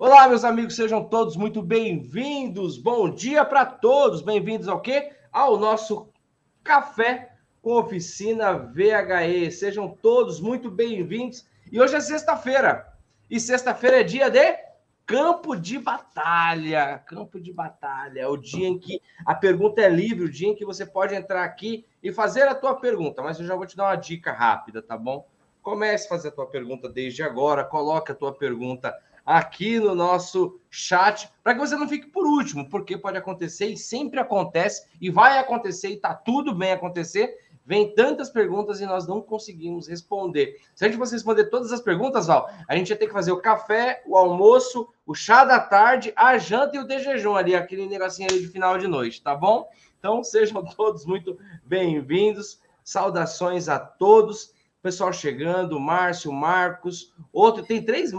Olá, meus amigos, sejam todos muito bem-vindos. Bom dia para todos. Bem-vindos ao quê? Ao nosso café com oficina VHE. Sejam todos muito bem-vindos. E hoje é sexta-feira. E sexta-feira é dia de campo de batalha. Campo de batalha. É o dia em que a pergunta é livre, o dia em que você pode entrar aqui e fazer a tua pergunta. Mas eu já vou te dar uma dica rápida, tá bom? Comece a fazer a tua pergunta desde agora. Coloque a tua pergunta aqui no nosso chat, para que você não fique por último, porque pode acontecer e sempre acontece, e vai acontecer, e está tudo bem acontecer. Vem tantas perguntas e nós não conseguimos responder. Se a gente fosse responder todas as perguntas, Val, a gente ia ter que fazer o café, o almoço, o chá da tarde, a janta e o de jejum ali, aquele negocinho ali de final de noite, tá bom? Então sejam todos muito bem-vindos. Saudações a todos. Pessoal chegando, Márcio, Marcos, outro, tem três,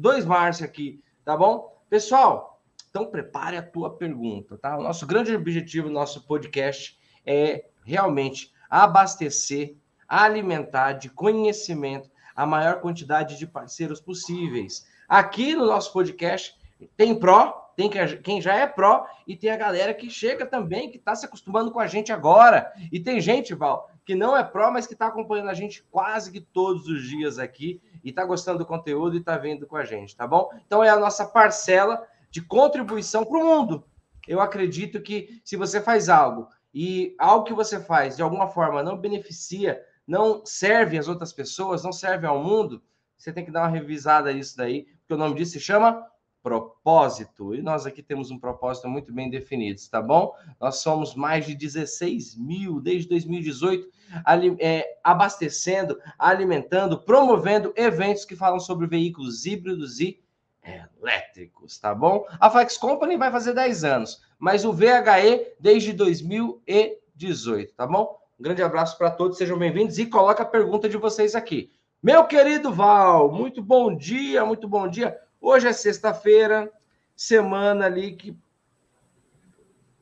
dois Márcio aqui, tá bom? Pessoal, então prepare a tua pergunta, tá? O nosso grande objetivo do nosso podcast é realmente abastecer, alimentar de conhecimento a maior quantidade de parceiros possíveis. Aqui no nosso podcast tem pró, tem quem já é pró e tem a galera que chega também, que está se acostumando com a gente agora. E tem gente, Val, que não é pró, mas que está acompanhando a gente quase que todos os dias aqui e está gostando do conteúdo e está vindo com a gente, tá bom? Então é a nossa parcela de contribuição para o mundo. Eu acredito que se você faz algo e algo que você faz de alguma forma não beneficia, não serve às outras pessoas, não serve ao mundo, você tem que dar uma revisada nisso daí, porque o nome disso se chama propósito. E nós aqui temos um propósito muito bem definido, tá bom? Nós somos mais de 16 mil desde 2018, ali, é, abastecendo, alimentando, promovendo eventos que falam sobre veículos híbridos e elétricos, tá bom? A Flex Company vai fazer 10 anos, mas o VHE desde 2018, tá bom? Um grande abraço para todos, sejam bem-vindos e coloca a pergunta de vocês aqui. Meu querido Val, muito bom dia, muito bom dia. Hoje é sexta-feira, semana ali que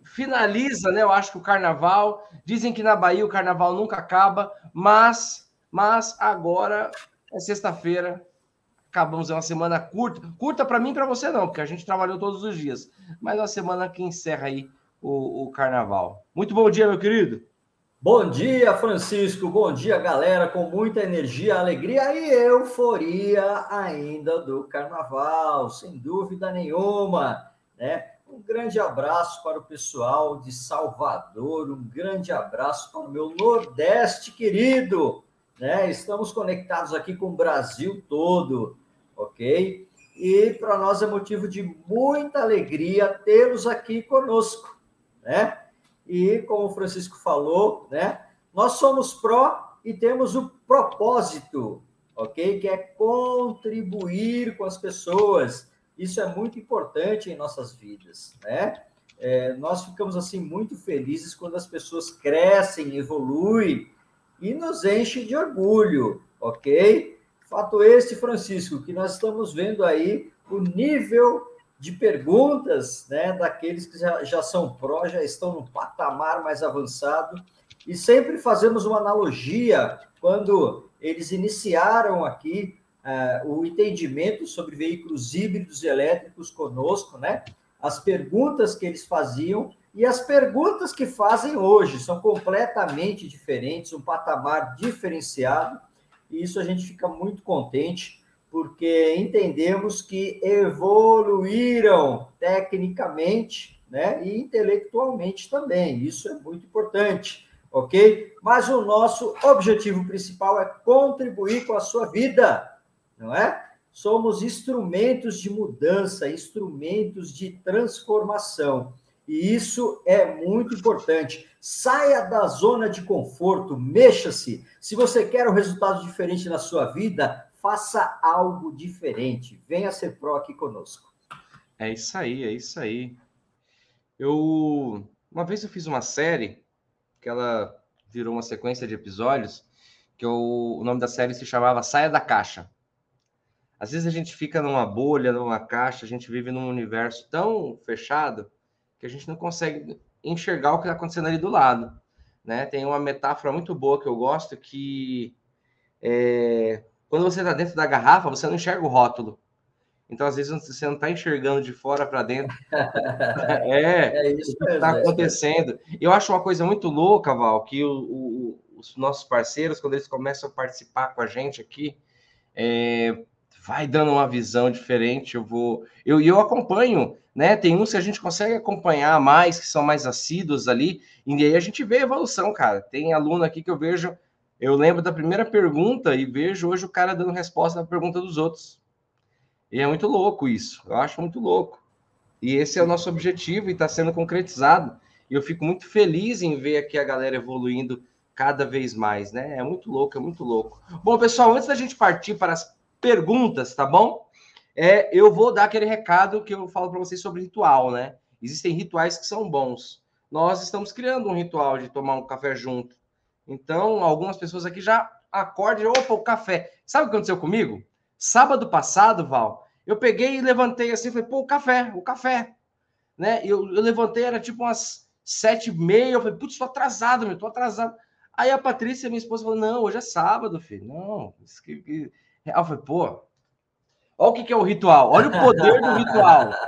finaliza, né? Eu acho que o carnaval. Dizem que na Bahia o carnaval nunca acaba, mas, mas agora é sexta-feira. Acabamos é uma semana curta, curta para mim e para você não, porque a gente trabalhou todos os dias. Mas uma semana que encerra aí o, o carnaval. Muito bom dia, meu querido. Bom dia, Francisco. Bom dia, galera, com muita energia, alegria e euforia ainda do carnaval, sem dúvida nenhuma, né? Um grande abraço para o pessoal de Salvador, um grande abraço para o meu Nordeste querido, né? Estamos conectados aqui com o Brasil todo, ok? E para nós é motivo de muita alegria tê-los aqui conosco, né? E como o Francisco falou, né? Nós somos pró e temos o propósito, ok? Que é contribuir com as pessoas. Isso é muito importante em nossas vidas, né? É, nós ficamos assim muito felizes quando as pessoas crescem, evoluem e nos enchem de orgulho, ok? Fato este, Francisco, que nós estamos vendo aí o nível de perguntas né, daqueles que já, já são pró, já estão no patamar mais avançado. E sempre fazemos uma analogia quando eles iniciaram aqui uh, o entendimento sobre veículos híbridos e elétricos conosco, né? As perguntas que eles faziam e as perguntas que fazem hoje são completamente diferentes, um patamar diferenciado, e isso a gente fica muito contente porque entendemos que evoluíram tecnicamente né, e intelectualmente também. Isso é muito importante, ok? Mas o nosso objetivo principal é contribuir com a sua vida, não é? Somos instrumentos de mudança, instrumentos de transformação. E isso é muito importante. Saia da zona de conforto, mexa-se. Se você quer um resultado diferente na sua vida, faça algo diferente. Venha ser pró aqui conosco. É isso aí, é isso aí. Eu uma vez eu fiz uma série que ela virou uma sequência de episódios que eu, o nome da série se chamava Saia da Caixa. Às vezes a gente fica numa bolha, numa caixa, a gente vive num universo tão fechado que a gente não consegue enxergar o que está acontecendo ali do lado. Né? Tem uma metáfora muito boa que eu gosto que é, quando você está dentro da garrafa, você não enxerga o rótulo. Então, às vezes, você não está enxergando de fora para dentro. é, é isso que está é acontecendo. Eu acho uma coisa muito louca, Val, que o, o, os nossos parceiros, quando eles começam a participar com a gente aqui, é, vai dando uma visão diferente. Eu vou. Eu, eu acompanho, né? Tem uns que a gente consegue acompanhar mais, que são mais assíduos ali, e aí a gente vê a evolução, cara. Tem aluno aqui que eu vejo. Eu lembro da primeira pergunta e vejo hoje o cara dando resposta à pergunta dos outros. E é muito louco isso. Eu acho muito louco. E esse é o nosso objetivo e está sendo concretizado. E eu fico muito feliz em ver aqui a galera evoluindo cada vez mais, né? É muito louco, é muito louco. Bom, pessoal, antes da gente partir para as perguntas, tá bom? É, eu vou dar aquele recado que eu falo para vocês sobre ritual, né? Existem rituais que são bons. Nós estamos criando um ritual de tomar um café junto. Então, algumas pessoas aqui já acordam e opa, o café. Sabe o que aconteceu comigo? Sábado passado, Val, eu peguei e levantei assim, falei, pô, o café, o café. Né? Eu, eu levantei, era tipo umas sete e meia, eu falei, putz, tô atrasado, meu, tô atrasado. Aí a Patrícia, minha esposa, falou, não, hoje é sábado, filho. Não, isso que, eu falei, pô, olha o que, que é o ritual, olha o poder do ritual.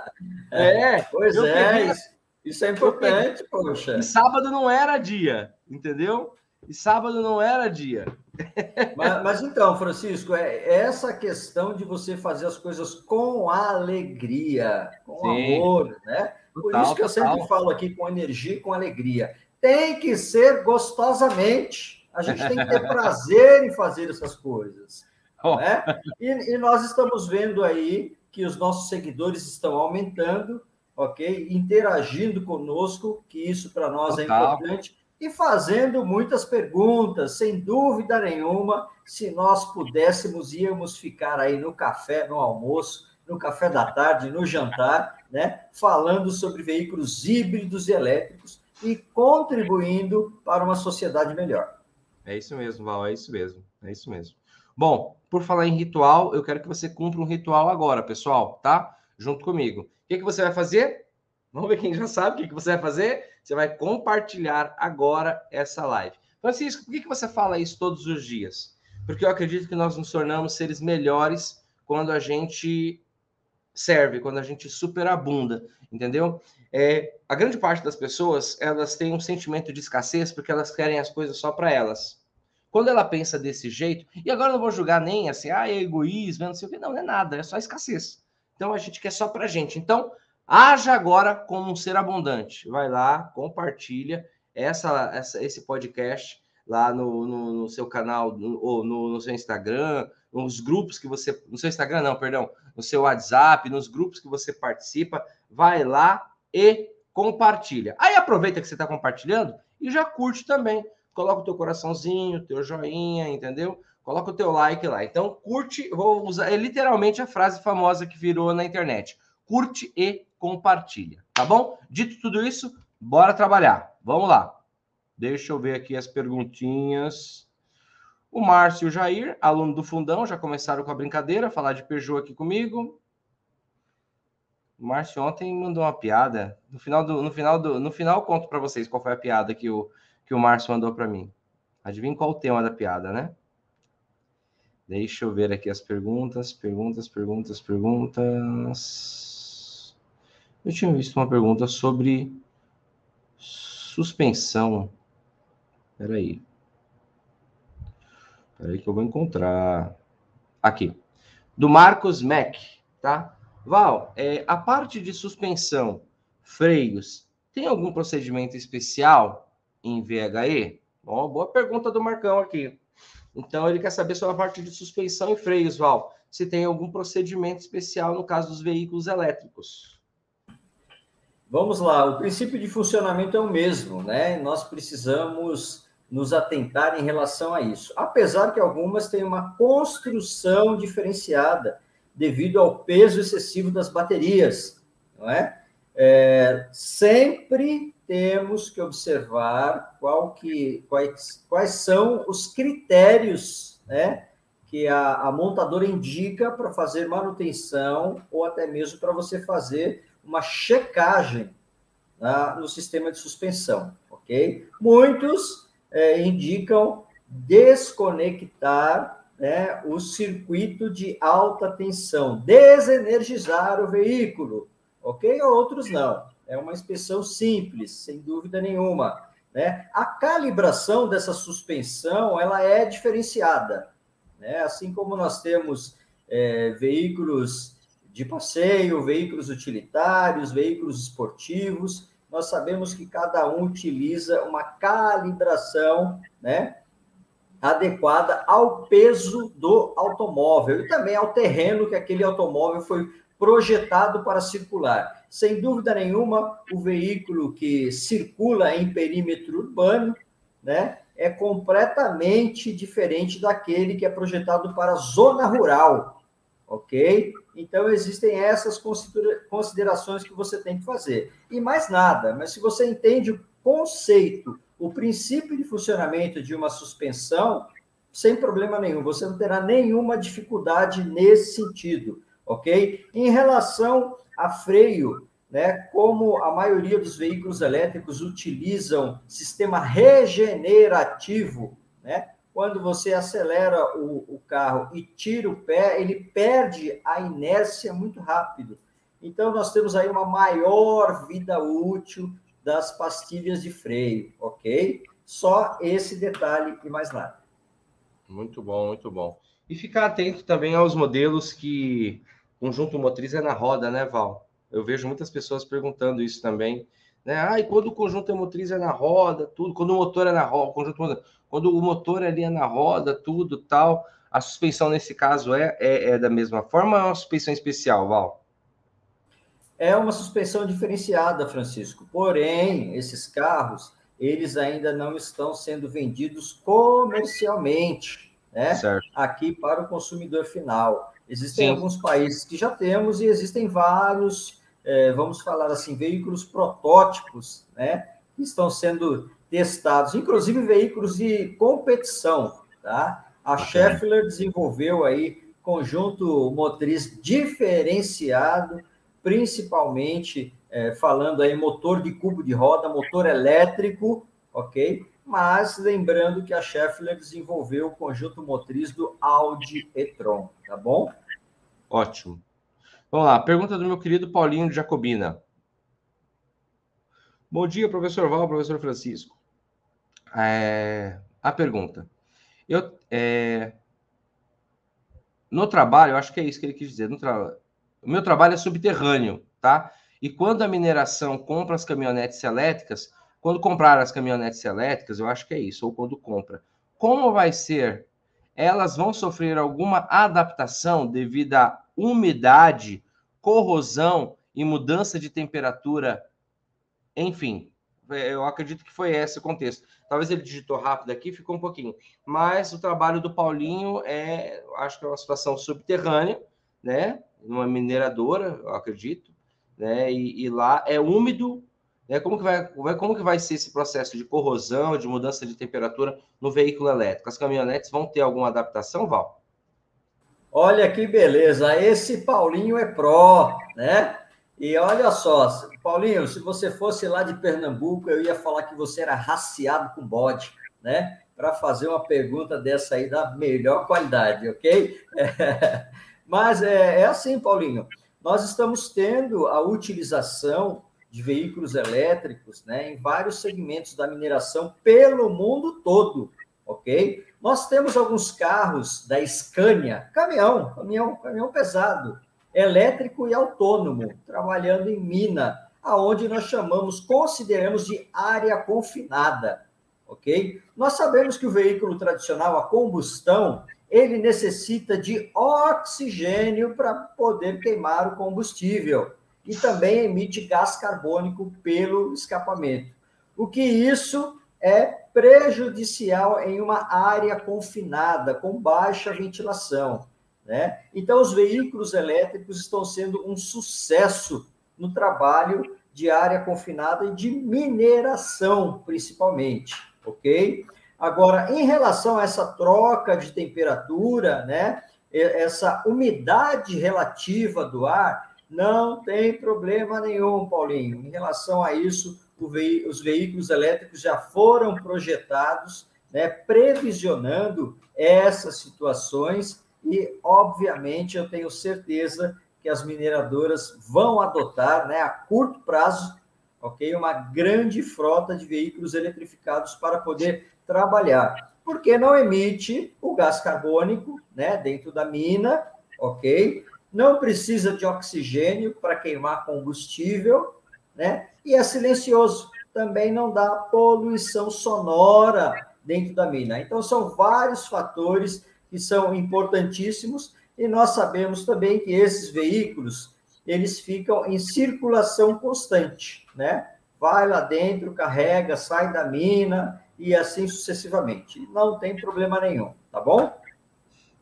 É, pois é, isso, isso, é importante, poxa. E sábado não era dia, entendeu? E sábado não era dia. Mas, mas, então, Francisco, é essa questão de você fazer as coisas com alegria, com Sim. amor, né? Por isso que eu total. sempre falo aqui com energia e com alegria. Tem que ser gostosamente. A gente tem que ter prazer em fazer essas coisas. Oh. Né? E, e, nós estamos vendo aí que os nossos seguidores estão aumentando, ok? Interagindo conosco, que isso para nós é Total. é importante, e fazendo muitas perguntas, sem dúvida nenhuma. Se nós pudéssemos, íamos ficar aí no café, no almoço, no café da tarde, no jantar, né? Falando sobre veículos híbridos e elétricos e contribuindo para uma sociedade melhor. É isso mesmo, Val, é isso mesmo, é isso mesmo. Bom, por falar em ritual, eu quero que você cumpra um ritual agora, pessoal, tá? Junto comigo. O que, que você vai fazer? Vamos ver quem já sabe o que, que você vai fazer. Você vai compartilhar agora essa live. Francisco, por que, que você fala isso todos os dias? Porque eu acredito que nós nos tornamos seres melhores quando a gente serve, quando a gente superabunda, entendeu? É, a grande parte das pessoas, elas têm um sentimento de escassez porque elas querem as coisas só para elas. Quando ela pensa desse jeito, e agora não vou julgar nem assim, ah, é egoísmo, não sei o que, não, não é nada, é só escassez. Então a gente quer só pra gente. Então, haja agora como um ser abundante. Vai lá, compartilha essa, essa esse podcast lá no, no, no seu canal, no, ou no, no seu Instagram, nos grupos que você. No seu Instagram, não, perdão, no seu WhatsApp, nos grupos que você participa, vai lá e compartilha. Aí aproveita que você está compartilhando e já curte também coloca o teu coraçãozinho, teu joinha, entendeu? Coloca o teu like lá. Então, curte, vou usar é literalmente a frase famosa que virou na internet. Curte e compartilha, tá bom? Dito tudo isso, bora trabalhar. Vamos lá. Deixa eu ver aqui as perguntinhas. O Márcio e o Jair, aluno do Fundão, já começaram com a brincadeira, falar de Peugeot aqui comigo. O Márcio ontem mandou uma piada. No final do, no final do, no final conto para vocês qual foi a piada que o que o Márcio mandou para mim. Adivinha qual o tema da piada, né? Deixa eu ver aqui as perguntas, perguntas, perguntas, perguntas. Eu tinha visto uma pergunta sobre suspensão. Peraí. Peraí que eu vou encontrar. Aqui. Do Marcos Mac, tá? Val, é, a parte de suspensão, freios, tem algum procedimento especial em VHE? Bom, boa pergunta do Marcão aqui. Então, ele quer saber sobre a parte de suspensão e freios, Val. Se tem algum procedimento especial no caso dos veículos elétricos. Vamos lá, o princípio de funcionamento é o mesmo, né? Nós precisamos nos atentar em relação a isso. Apesar que algumas têm uma construção diferenciada devido ao peso excessivo das baterias, não é? é sempre temos que observar que, quais, quais são os critérios né, que a, a montadora indica para fazer manutenção ou até mesmo para você fazer uma checagem né, no sistema de suspensão, ok? Muitos é, indicam desconectar né, o circuito de alta tensão, desenergizar o veículo, ok? Outros não. É uma inspeção simples, sem dúvida nenhuma. Né? A calibração dessa suspensão ela é diferenciada. Né? Assim como nós temos é, veículos de passeio, veículos utilitários, veículos esportivos, nós sabemos que cada um utiliza uma calibração né, adequada ao peso do automóvel e também ao terreno que aquele automóvel foi projetado para circular. Sem dúvida nenhuma, o veículo que circula em perímetro urbano, né, é completamente diferente daquele que é projetado para zona rural, ok? Então, existem essas considerações que você tem que fazer. E mais nada, mas se você entende o conceito, o princípio de funcionamento de uma suspensão, sem problema nenhum, você não terá nenhuma dificuldade nesse sentido, ok? Em relação a freio, né, como a maioria dos veículos elétricos utilizam sistema regenerativo, né, quando você acelera o, o carro e tira o pé, ele perde a inércia muito rápido. Então, nós temos aí uma maior vida útil das pastilhas de freio, ok? Só esse detalhe e mais nada. Muito bom, muito bom. E ficar atento também aos modelos que conjunto motriz é na roda, né, Val? Eu vejo muitas pessoas perguntando isso também. Né? Ah, e quando o conjunto motriz é na roda, tudo, quando o motor é na roda, o conjunto quando o motor ali é na roda, tudo tal, a suspensão nesse caso é, é, é da mesma forma ou é uma suspensão especial, Val? É uma suspensão diferenciada, Francisco. Porém, esses carros, eles ainda não estão sendo vendidos comercialmente, né? Certo. Aqui para o consumidor final. Existem Sim. alguns países que já temos e existem vários, é, vamos falar assim, veículos protótipos, né? Que estão sendo testados, inclusive veículos de competição, tá? A Schaeffler desenvolveu aí conjunto motriz diferenciado, principalmente é, falando aí motor de cubo de roda, motor elétrico, ok? Mas lembrando que a Schaeffler desenvolveu o conjunto motriz do Audi e-tron, tá bom? Ótimo. Vamos lá, pergunta do meu querido Paulinho Jacobina. Bom dia, professor Val, professor Francisco. É, a pergunta. Eu, é, no trabalho, eu acho que é isso que ele quis dizer. Tra... O meu trabalho é subterrâneo, tá? E quando a mineração compra as caminhonetes elétricas, quando comprar as caminhonetes elétricas, eu acho que é isso, ou quando compra, como vai ser? Elas vão sofrer alguma adaptação devido à umidade, corrosão e mudança de temperatura, enfim, é, eu acredito que foi esse o contexto. Talvez ele digitou rápido aqui, ficou um pouquinho. Mas o trabalho do Paulinho é, acho que é uma situação subterrânea, né? Numa mineradora, eu acredito, né? E, e lá é úmido, né? Como que vai, como que vai ser esse processo de corrosão, de mudança de temperatura no veículo elétrico? As caminhonetes vão ter alguma adaptação, Val? Olha que beleza, esse Paulinho é pró, né? E olha só, Paulinho, se você fosse lá de Pernambuco, eu ia falar que você era raciado com bode, né? Para fazer uma pergunta dessa aí da melhor qualidade, ok? É, mas é, é assim, Paulinho. Nós estamos tendo a utilização de veículos elétricos né, em vários segmentos da mineração pelo mundo todo, ok? Nós temos alguns carros da Scania, caminhão, caminhão, caminhão pesado, elétrico e autônomo, trabalhando em mina, aonde nós chamamos, consideramos de área confinada, ok? Nós sabemos que o veículo tradicional a combustão, ele necessita de oxigênio para poder queimar o combustível e também emite gás carbônico pelo escapamento. O que isso é prejudicial em uma área confinada, com baixa ventilação. Né? Então, os veículos elétricos estão sendo um sucesso no trabalho de área confinada e de mineração, principalmente, ok? Agora, em relação a essa troca de temperatura, né, essa umidade relativa do ar, não tem problema nenhum, Paulinho. Em relação a isso, os veículos elétricos já foram projetados né, previsionando essas situações e, obviamente, eu tenho certeza que as mineradoras vão adotar, né, a curto prazo, ok, uma grande frota de veículos eletrificados para poder trabalhar, porque não emite o gás carbônico, né, dentro da mina, ok, não precisa de oxigênio para queimar combustível, né, e é silencioso, também não dá poluição sonora dentro da mina. Então são vários fatores que são importantíssimos e nós sabemos também que esses veículos, eles ficam em circulação constante, né? Vai lá dentro, carrega, sai da mina e assim sucessivamente. Não tem problema nenhum, tá bom?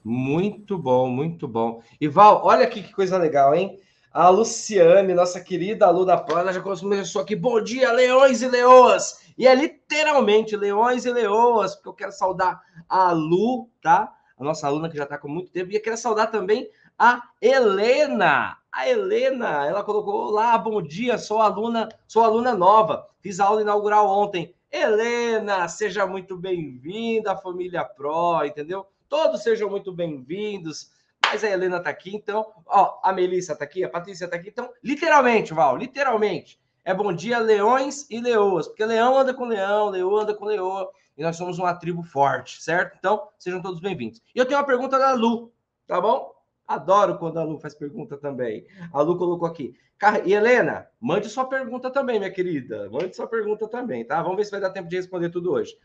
Muito bom, muito bom. E Val, olha aqui que coisa legal, hein? A Luciane, nossa querida aluna Pro, ela já começou aqui. Bom dia, leões e leoas! E é literalmente leões e leoas, porque eu quero saudar a Lu, tá? a nossa aluna que já está com muito tempo. E eu quero saudar também a Helena. A Helena, ela colocou lá, bom dia, sou aluna, sou aluna nova, fiz a aula inaugural ontem. Helena, seja muito bem-vinda à família Pro, entendeu? Todos sejam muito bem-vindos. Mas a Helena está aqui, então, ó, a Melissa está aqui, a Patrícia está aqui, então, literalmente, Val, literalmente, é bom dia leões e leoas, porque leão anda com leão, leoa anda com leoa, e nós somos uma tribo forte, certo? Então, sejam todos bem-vindos. E eu tenho uma pergunta da Lu, tá bom? Adoro quando a Lu faz pergunta também. A Lu colocou aqui. E Helena, mande sua pergunta também, minha querida. Mande sua pergunta também, tá? Vamos ver se vai dar tempo de responder tudo hoje.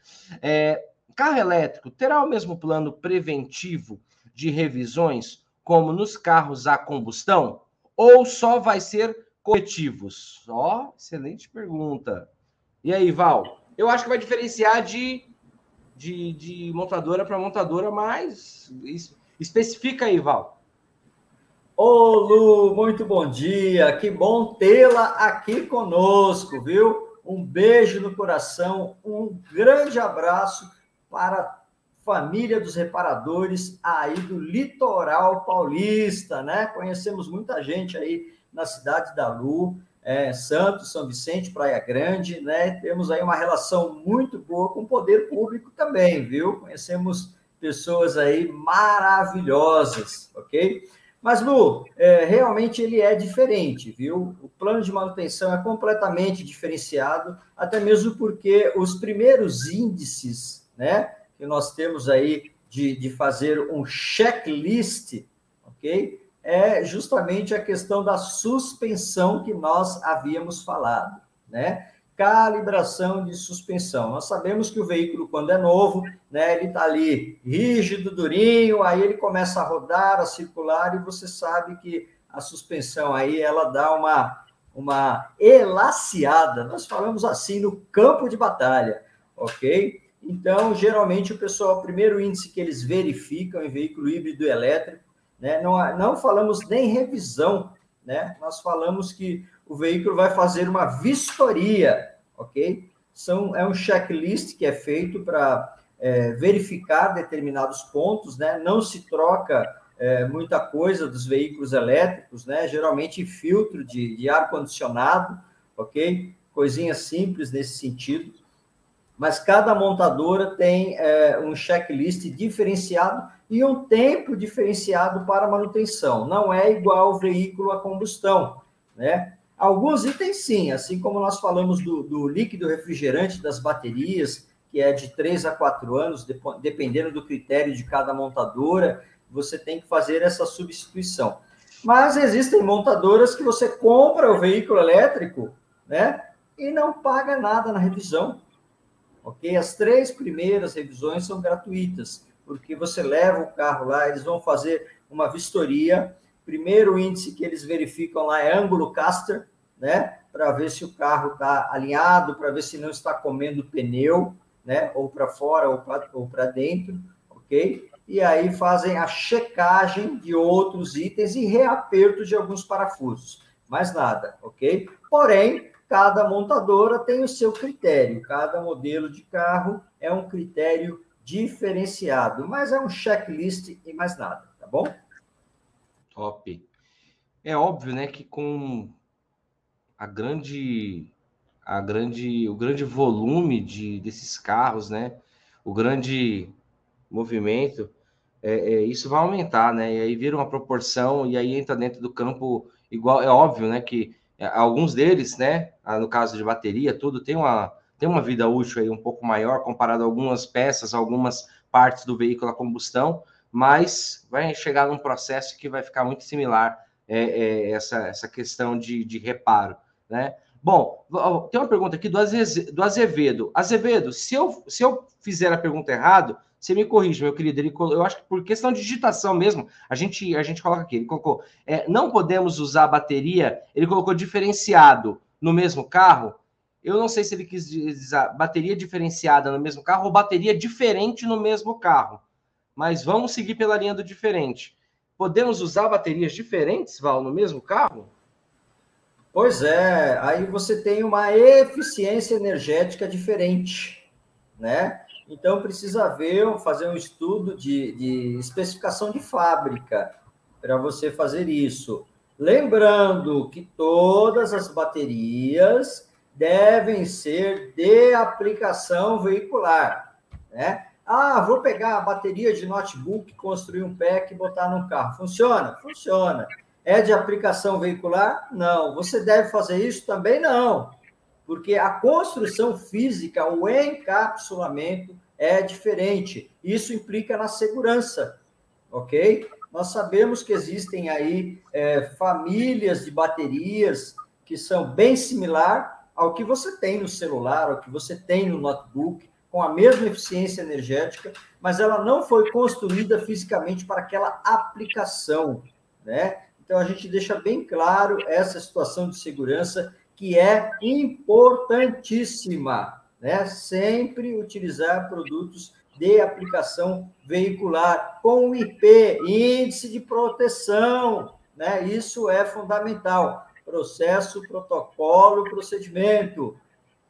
É, carro elétrico terá o mesmo plano preventivo de revisões como nos carros a combustão? Ou só vai ser corretivos? Ó, oh, excelente pergunta. E aí, Val? eu acho que vai diferenciar de, de, de montadora para montadora, mas especifica aí, Val. Ô Lu, muito bom dia, que bom tê-la aqui conosco, viu? Um beijo no coração, um grande abraço para a família dos reparadores aí do litoral paulista, né? Conhecemos muita gente aí na cidade da Lu é, Santos, São Vicente, Praia Grande, né? Temos aí uma relação muito boa com o poder público também, viu? Conhecemos pessoas aí maravilhosas, ok? Mas, Lu, é, realmente ele é diferente, viu? O plano de manutenção é completamente diferenciado, até mesmo porque os primeiros índices, né, que nós temos aí de, de fazer um checklist, ok? é justamente a questão da suspensão que nós havíamos falado, né? Calibração de suspensão. Nós sabemos que o veículo, quando é novo, né, ele está ali rígido, durinho, aí ele começa a rodar, a circular, e você sabe que a suspensão aí ela dá uma, uma elaciada. Nós falamos assim no campo de batalha, ok? Então, geralmente, o pessoal, o primeiro índice que eles verificam em veículo híbrido elétrico né? Não, não falamos nem revisão, né? nós falamos que o veículo vai fazer uma vistoria, ok? São, é um checklist que é feito para é, verificar determinados pontos, né? não se troca é, muita coisa dos veículos elétricos, né? geralmente filtro de, de ar-condicionado, ok? Coisinhas simples nesse sentido mas cada montadora tem é, um checklist diferenciado e um tempo diferenciado para manutenção. Não é igual o veículo a combustão, né? Alguns itens sim, assim como nós falamos do, do líquido refrigerante das baterias, que é de 3 a 4 anos, dependendo do critério de cada montadora, você tem que fazer essa substituição. Mas existem montadoras que você compra o veículo elétrico, né? E não paga nada na revisão ok? As três primeiras revisões são gratuitas, porque você leva o carro lá, eles vão fazer uma vistoria. Primeiro índice que eles verificam lá é ângulo caster, né? Para ver se o carro está alinhado, para ver se não está comendo pneu, né? Ou para fora ou para dentro, ok? E aí fazem a checagem de outros itens e reaperto de alguns parafusos. Mais nada, ok? Porém, cada montadora tem o seu critério, cada modelo de carro é um critério diferenciado, mas é um checklist e mais nada, tá bom? Top. É óbvio, né, que com a grande a grande o grande volume de desses carros, né? o grande movimento, é, é, isso vai aumentar, né? E aí vira uma proporção e aí entra dentro do campo igual, é óbvio, né? Que alguns deles, né? Ah, no caso de bateria, tudo tem uma tem uma vida útil aí um pouco maior comparado a algumas peças, algumas partes do veículo a combustão, mas vai chegar num processo que vai ficar muito similar é, é, essa, essa questão de, de reparo, né? Bom, tem uma pergunta aqui do, Azevedo. Azevedo, se eu, se eu fizer a pergunta errado, você me corrige, meu querido. Ele, eu acho que por questão de digitação mesmo, a gente, a gente coloca aqui. Ele colocou: é, não podemos usar bateria, ele colocou diferenciado no mesmo carro. Eu não sei se ele quis dizer bateria diferenciada no mesmo carro ou bateria diferente no mesmo carro. Mas vamos seguir pela linha do diferente. Podemos usar baterias diferentes, Val, no mesmo carro? Pois é, aí você tem uma eficiência energética diferente, né? Então precisa ver, fazer um estudo de, de especificação de fábrica para você fazer isso. Lembrando que todas as baterias devem ser de aplicação veicular, né? Ah, vou pegar a bateria de notebook, construir um pack e botar no carro. Funciona? Funciona. É de aplicação veicular? Não. Você deve fazer isso? Também não. Porque a construção física, o encapsulamento é diferente. Isso implica na segurança, ok? Nós sabemos que existem aí é, famílias de baterias que são bem similar ao que você tem no celular, ao que você tem no notebook, com a mesma eficiência energética, mas ela não foi construída fisicamente para aquela aplicação, né? Então, a gente deixa bem claro essa situação de segurança que é importantíssima, né? Sempre utilizar produtos de aplicação veicular com IP, índice de proteção, né? Isso é fundamental. Processo, protocolo, procedimento,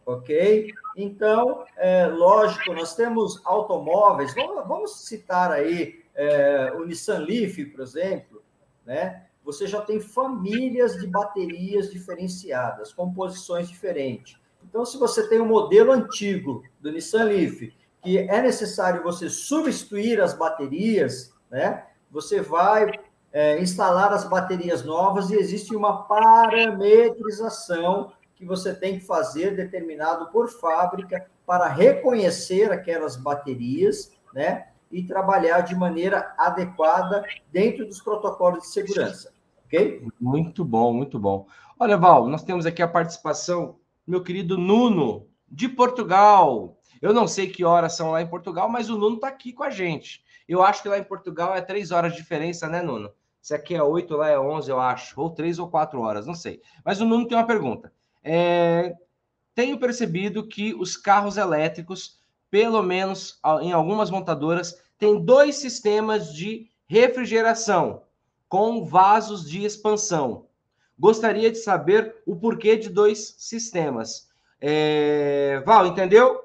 ok? Então, é, lógico, nós temos automóveis, vamos, vamos citar aí é, o Nissan Leaf, por exemplo, né? você já tem famílias de baterias diferenciadas, composições diferentes. Então, se você tem um modelo antigo do Nissan Leaf, que é necessário você substituir as baterias, né? Você vai é, instalar as baterias novas e existe uma parametrização que você tem que fazer determinado por fábrica para reconhecer aquelas baterias, né? E trabalhar de maneira adequada dentro dos protocolos de segurança ok? Muito bom, muito bom. Olha, Val, nós temos aqui a participação meu querido Nuno, de Portugal. Eu não sei que horas são lá em Portugal, mas o Nuno está aqui com a gente. Eu acho que lá em Portugal é três horas de diferença, né, Nuno? Se aqui é oito, lá é onze, eu acho. Ou três ou quatro horas, não sei. Mas o Nuno tem uma pergunta. É... Tenho percebido que os carros elétricos, pelo menos em algumas montadoras, têm dois sistemas de refrigeração com vasos de expansão. Gostaria de saber o porquê de dois sistemas. É... Val, entendeu?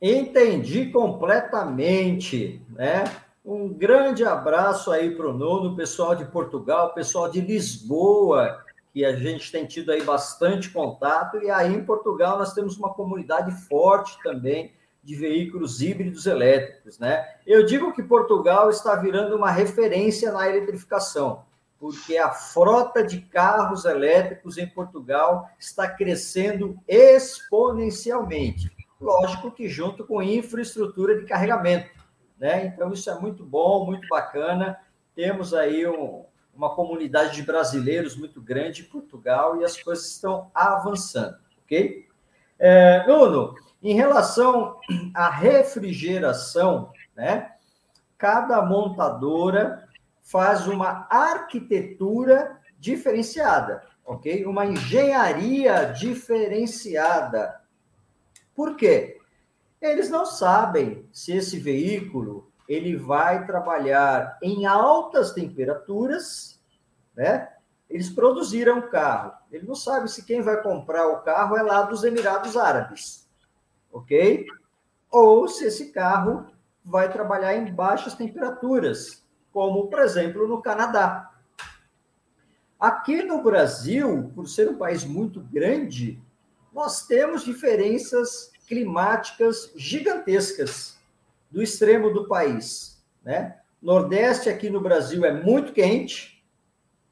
Entendi completamente, né? Um grande abraço aí para o Nuno, pessoal de Portugal, pessoal de Lisboa, que a gente tem tido aí bastante contato, e aí em Portugal nós temos uma comunidade forte também de veículos híbridos elétricos, né? Eu digo que Portugal está virando uma referência na eletrificação, porque a frota de carros elétricos em Portugal está crescendo exponencialmente. Lógico que junto com infraestrutura de carregamento, né? Então isso é muito bom, muito bacana. Temos aí um, uma comunidade de brasileiros muito grande em Portugal e as coisas estão avançando, ok? É, Nuno, em relação à refrigeração, né? Cada montadora faz uma arquitetura diferenciada, ok? Uma engenharia diferenciada. Por quê? Eles não sabem se esse veículo ele vai trabalhar em altas temperaturas, né? Eles produziram o carro. Ele não sabe se quem vai comprar o carro é lá dos Emirados Árabes ok? Ou se esse carro vai trabalhar em baixas temperaturas, como, por exemplo, no Canadá. Aqui no Brasil, por ser um país muito grande, nós temos diferenças climáticas gigantescas do extremo do país, né? Nordeste aqui no Brasil é muito quente,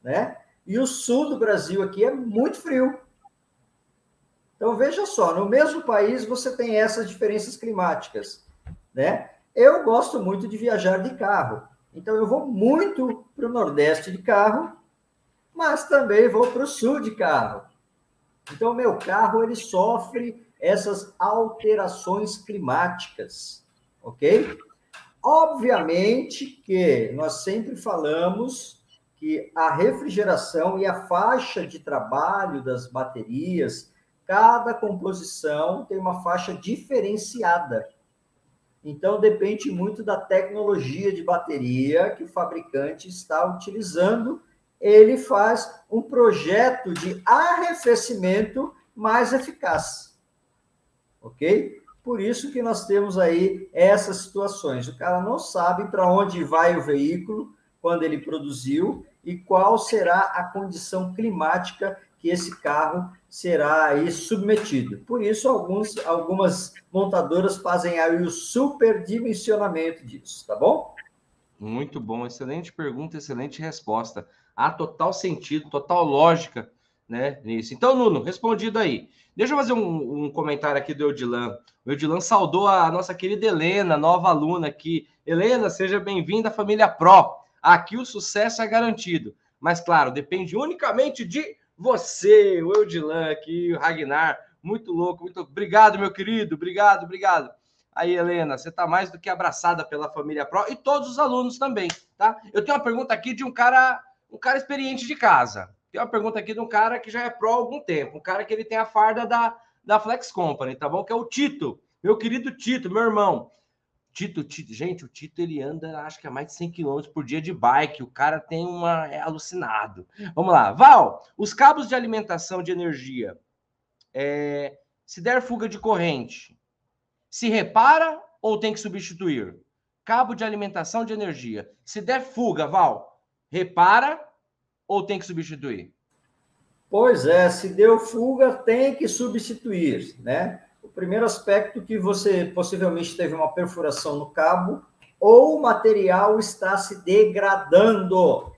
né? E o sul do Brasil aqui é muito frio. Então veja só, no mesmo país você tem essas diferenças climáticas, né? Eu gosto muito de viajar de carro, então eu vou muito para o Nordeste de carro, mas também vou para o Sul de carro. Então meu carro ele sofre essas alterações climáticas, ok? Obviamente que nós sempre falamos que a refrigeração e a faixa de trabalho das baterias, cada composição tem uma faixa diferenciada. Então, depende muito da tecnologia de bateria que o fabricante está utilizando. Ele faz um projeto de arrefecimento mais eficaz. Ok? Por isso que nós temos aí essas situações. O cara não sabe para onde vai o veículo quando ele produziu e qual será a condição climática que esse carro será aí submetido. Por isso, alguns, algumas montadoras fazem aí o superdimensionamento disso, tá bom? Muito bom, excelente pergunta, excelente resposta. Há total sentido, total lógica né, nisso. Então, Nuno, respondido aí. Deixa eu fazer um, um comentário aqui do Eudilan. O Eudilan saudou a nossa querida Helena, nova aluna aqui. Helena, seja bem-vinda à família Pro. Aqui o sucesso é garantido. Mas, claro, depende unicamente de você, o Eudilan aqui, o Ragnar. Muito louco, muito obrigado, meu querido. Obrigado, obrigado. Aí, Helena, você está mais do que abraçada pela família Pro e todos os alunos também, tá? Eu tenho uma pergunta aqui de um cara, um cara experiente de casa. Tem uma pergunta aqui de um cara que já é Pro há algum tempo, um cara que ele tem a farda da, da Flex Company, tá bom? Que é o Tito, meu querido Tito, meu irmão. Tito, Tito, gente, o Tito ele anda, acho que a mais de 100 km por dia de bike. O cara tem uma. é alucinado. Vamos lá. Val, os cabos de alimentação de energia, é, se der fuga de corrente, se repara ou tem que substituir? Cabo de alimentação de energia. Se der fuga, Val, repara ou tem que substituir? Pois é, se deu fuga, tem que substituir, né? O primeiro aspecto que você possivelmente teve uma perfuração no cabo ou o material está se degradando,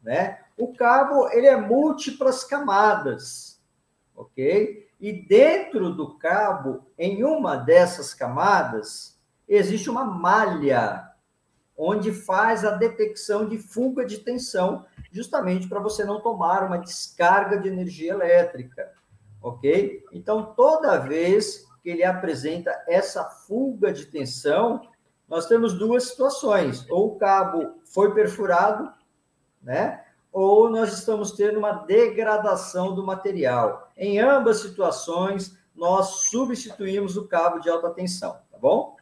né? O cabo, ele é múltiplas camadas, ok? E dentro do cabo, em uma dessas camadas, existe uma malha, onde faz a detecção de fuga de tensão, justamente para você não tomar uma descarga de energia elétrica ok? Então, toda vez que ele apresenta essa fuga de tensão, nós temos duas situações: ou o cabo foi perfurado, né? Ou nós estamos tendo uma degradação do material. Em ambas situações, nós substituímos o cabo de alta tensão, tá bom?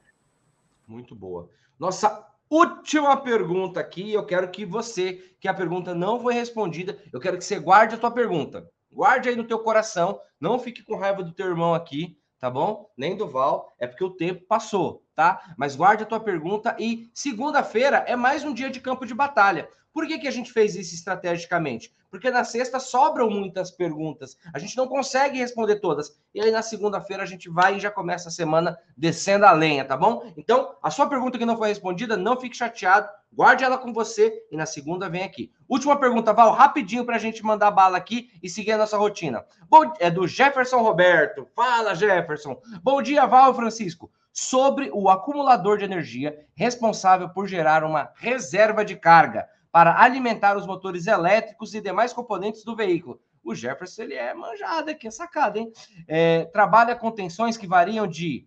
Muito boa. Nossa última pergunta aqui, eu quero que você, que a pergunta não foi respondida, eu quero que você guarde a tua pergunta. Guarde aí no teu coração, não fique com raiva do teu irmão aqui, tá bom? Nem do Val, é porque o tempo passou, tá? Mas guarde a tua pergunta e segunda-feira é mais um dia de campo de batalha. Por que, que a gente fez isso estrategicamente? Porque na sexta sobram muitas perguntas. A gente não consegue responder todas. E aí na segunda-feira a gente vai e já começa a semana descendo a lenha, tá bom? Então, a sua pergunta que não foi respondida, não fique chateado. Guarde ela com você e na segunda vem aqui. Última pergunta, Val, rapidinho para a gente mandar bala aqui e seguir a nossa rotina. Bom, é do Jefferson Roberto. Fala, Jefferson. Bom dia, Val Francisco sobre o acumulador de energia responsável por gerar uma reserva de carga para alimentar os motores elétricos e demais componentes do veículo. O Jefferson ele é manjado aqui, é sacado, hein? É, trabalha com tensões que variam de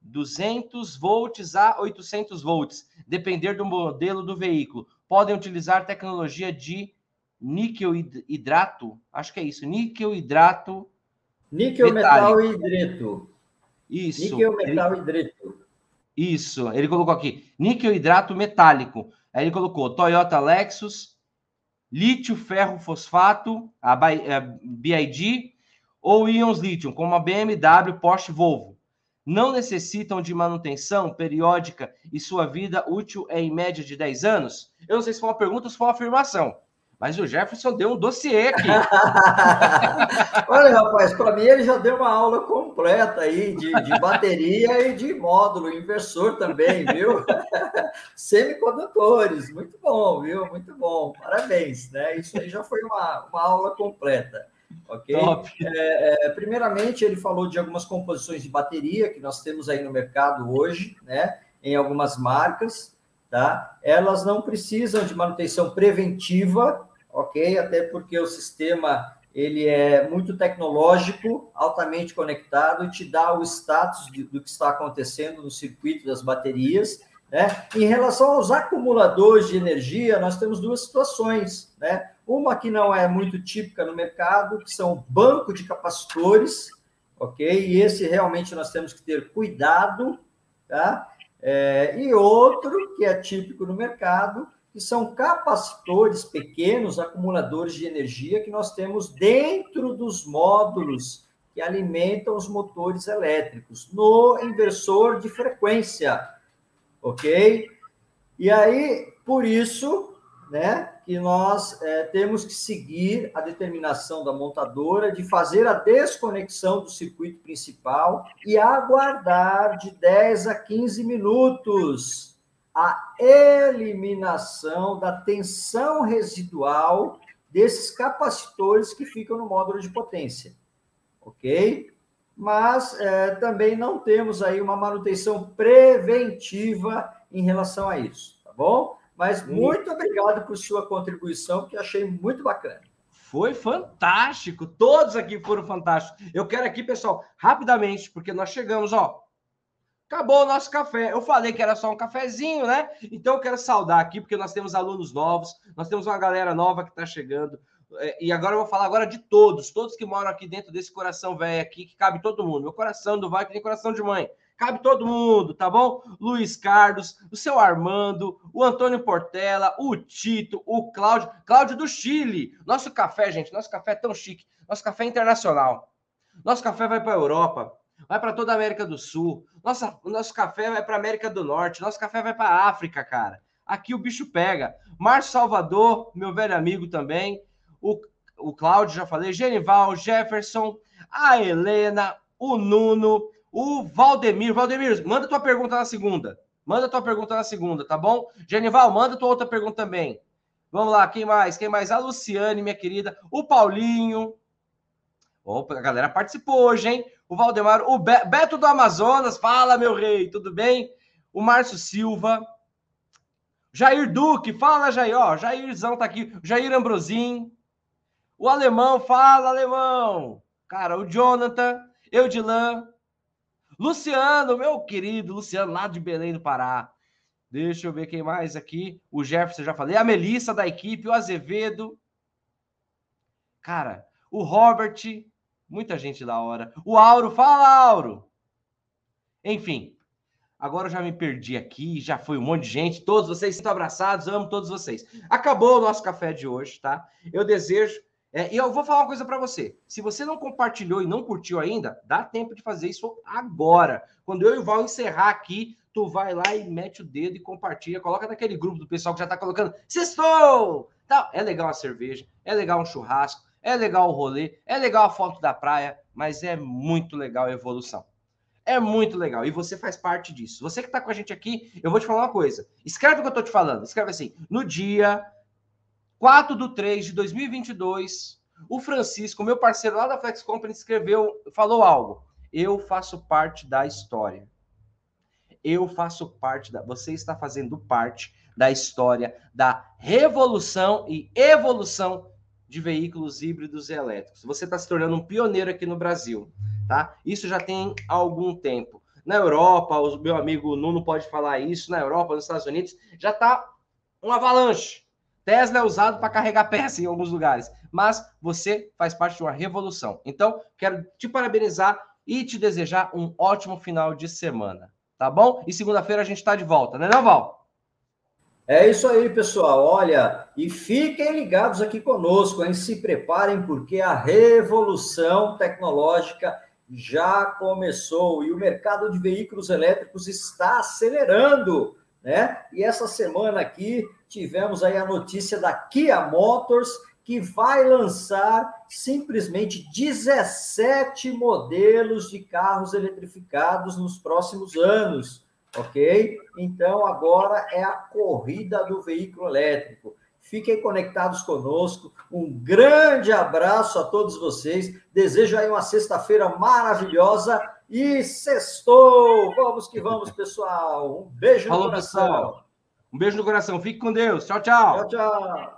200 volts a 800 volts, depender do modelo do veículo. Podem utilizar tecnologia de níquel hidrato, acho que é isso, níquel hidrato. Níquel, metálico. metal e hidreto. Isso. Níquel, metal hidreto. Isso, ele colocou aqui, níquel hidrato metálico. Aí ele colocou Toyota Lexus, lítio ferro fosfato, a BID, ou íons lítio, como a BMW, Porsche, Volvo. Não necessitam de manutenção periódica e sua vida útil é em média de 10 anos? Eu não sei se foi uma pergunta ou se foi uma afirmação. Mas o Jefferson deu um dossiê aqui. Olha, rapaz, para mim ele já deu uma aula completa aí de, de bateria e de módulo inversor também, viu? Semicondutores, muito bom, viu? Muito bom, parabéns, né? Isso aí já foi uma, uma aula completa. Ok? É, é, primeiramente, ele falou de algumas composições de bateria que nós temos aí no mercado hoje, né? Em algumas marcas, tá? Elas não precisam de manutenção preventiva, ok? Até porque o sistema ele é muito tecnológico, altamente conectado e te dá o status de, do que está acontecendo no circuito das baterias. Né? Em relação aos acumuladores de energia, nós temos duas situações. Né? Uma que não é muito típica no mercado, que são o banco de capacitores, ok? E esse realmente nós temos que ter cuidado, tá? É, e outro que é típico no mercado, que são capacitores pequenos, acumuladores de energia que nós temos dentro dos módulos que alimentam os motores elétricos, no inversor de frequência, ok? E aí, por isso, né, que nós é, temos que seguir a determinação da montadora de fazer a desconexão do circuito principal e aguardar de 10 a 15 minutos a eliminação da tensão residual desses capacitores que ficam no módulo de potência, ok? Mas é, também não temos aí uma manutenção preventiva em relação a isso, tá bom? Mas muito obrigado por sua contribuição, que achei muito bacana. Foi fantástico, todos aqui foram fantásticos. Eu quero aqui, pessoal, rapidamente, porque nós chegamos, ó, Acabou o nosso café. Eu falei que era só um cafezinho, né? Então eu quero saudar aqui, porque nós temos alunos novos, nós temos uma galera nova que está chegando. É, e agora eu vou falar agora de todos, todos que moram aqui dentro desse coração velho aqui, que cabe todo mundo. Meu coração do vai que tem coração de mãe. Cabe todo mundo, tá bom? Luiz Carlos, o seu Armando, o Antônio Portela, o Tito, o Cláudio, Cláudio do Chile. Nosso café, gente, nosso café é tão chique. Nosso café é internacional. Nosso café vai para a Europa vai para toda a América do Sul. Nossa, o nosso café vai para América do Norte, nosso café vai para África, cara. Aqui o bicho pega. Márcio Salvador, meu velho amigo também. O, o Cláudio, já falei. Genival, Jefferson, a Helena, o Nuno, o Valdemir. Valdemir, manda tua pergunta na segunda. Manda tua pergunta na segunda, tá bom? Genival, manda tua outra pergunta também. Vamos lá, quem mais? Quem mais? A Luciane, minha querida. O Paulinho. Opa, a galera participou hoje, hein? O Valdemar, o Be Beto do Amazonas, fala, meu rei, tudo bem? O Márcio Silva, Jair Duque, fala, Jair, ó, Jairzão tá aqui, Jair Ambrosim, o Alemão, fala, Alemão, cara, o Jonathan, Eudilan, Luciano, meu querido Luciano, lá de Belém do Pará, deixa eu ver quem mais aqui, o Jefferson, já falei, a Melissa da equipe, o Azevedo, cara, o Robert, Muita gente da hora. O Auro, fala, Auro! Enfim, agora eu já me perdi aqui, já foi um monte de gente. Todos vocês estão abraçados, amo todos vocês. Acabou o nosso café de hoje, tá? Eu desejo. É, e eu vou falar uma coisa para você. Se você não compartilhou e não curtiu ainda, dá tempo de fazer isso agora. Quando eu e o Val encerrar aqui, tu vai lá e mete o dedo e compartilha. Coloca naquele grupo do pessoal que já tá colocando. Sextou! Tá, é legal a cerveja, é legal um churrasco é legal o rolê, é legal a foto da praia, mas é muito legal a evolução. É muito legal. E você faz parte disso. Você que está com a gente aqui, eu vou te falar uma coisa. Escreve o que eu estou te falando. Escreve assim. No dia 4 de 3 de 2022, o Francisco, meu parceiro lá da Flex Company, escreveu, falou algo. Eu faço parte da história. Eu faço parte da. Você está fazendo parte da história da revolução e evolução de veículos híbridos e elétricos. Você está se tornando um pioneiro aqui no Brasil, tá? Isso já tem algum tempo. Na Europa, o meu amigo Nuno pode falar isso, na Europa, nos Estados Unidos, já está um avalanche. Tesla é usado para carregar peça em alguns lugares, mas você faz parte de uma revolução. Então, quero te parabenizar e te desejar um ótimo final de semana, tá bom? E segunda-feira a gente está de volta, né, não, Val? É isso aí, pessoal. Olha, e fiquem ligados aqui conosco, hein? Se preparem, porque a revolução tecnológica já começou e o mercado de veículos elétricos está acelerando. né? E essa semana aqui tivemos aí a notícia da Kia Motors que vai lançar simplesmente 17 modelos de carros eletrificados nos próximos anos, ok? Então agora é a corrida do veículo elétrico. Fiquem conectados conosco. Um grande abraço a todos vocês. Desejo aí uma sexta-feira maravilhosa e sextou! Vamos que vamos, pessoal. Um beijo Falou, no coração. Pessoal. Um beijo no coração. Fique com Deus. Tchau, tchau. Tchau, tchau.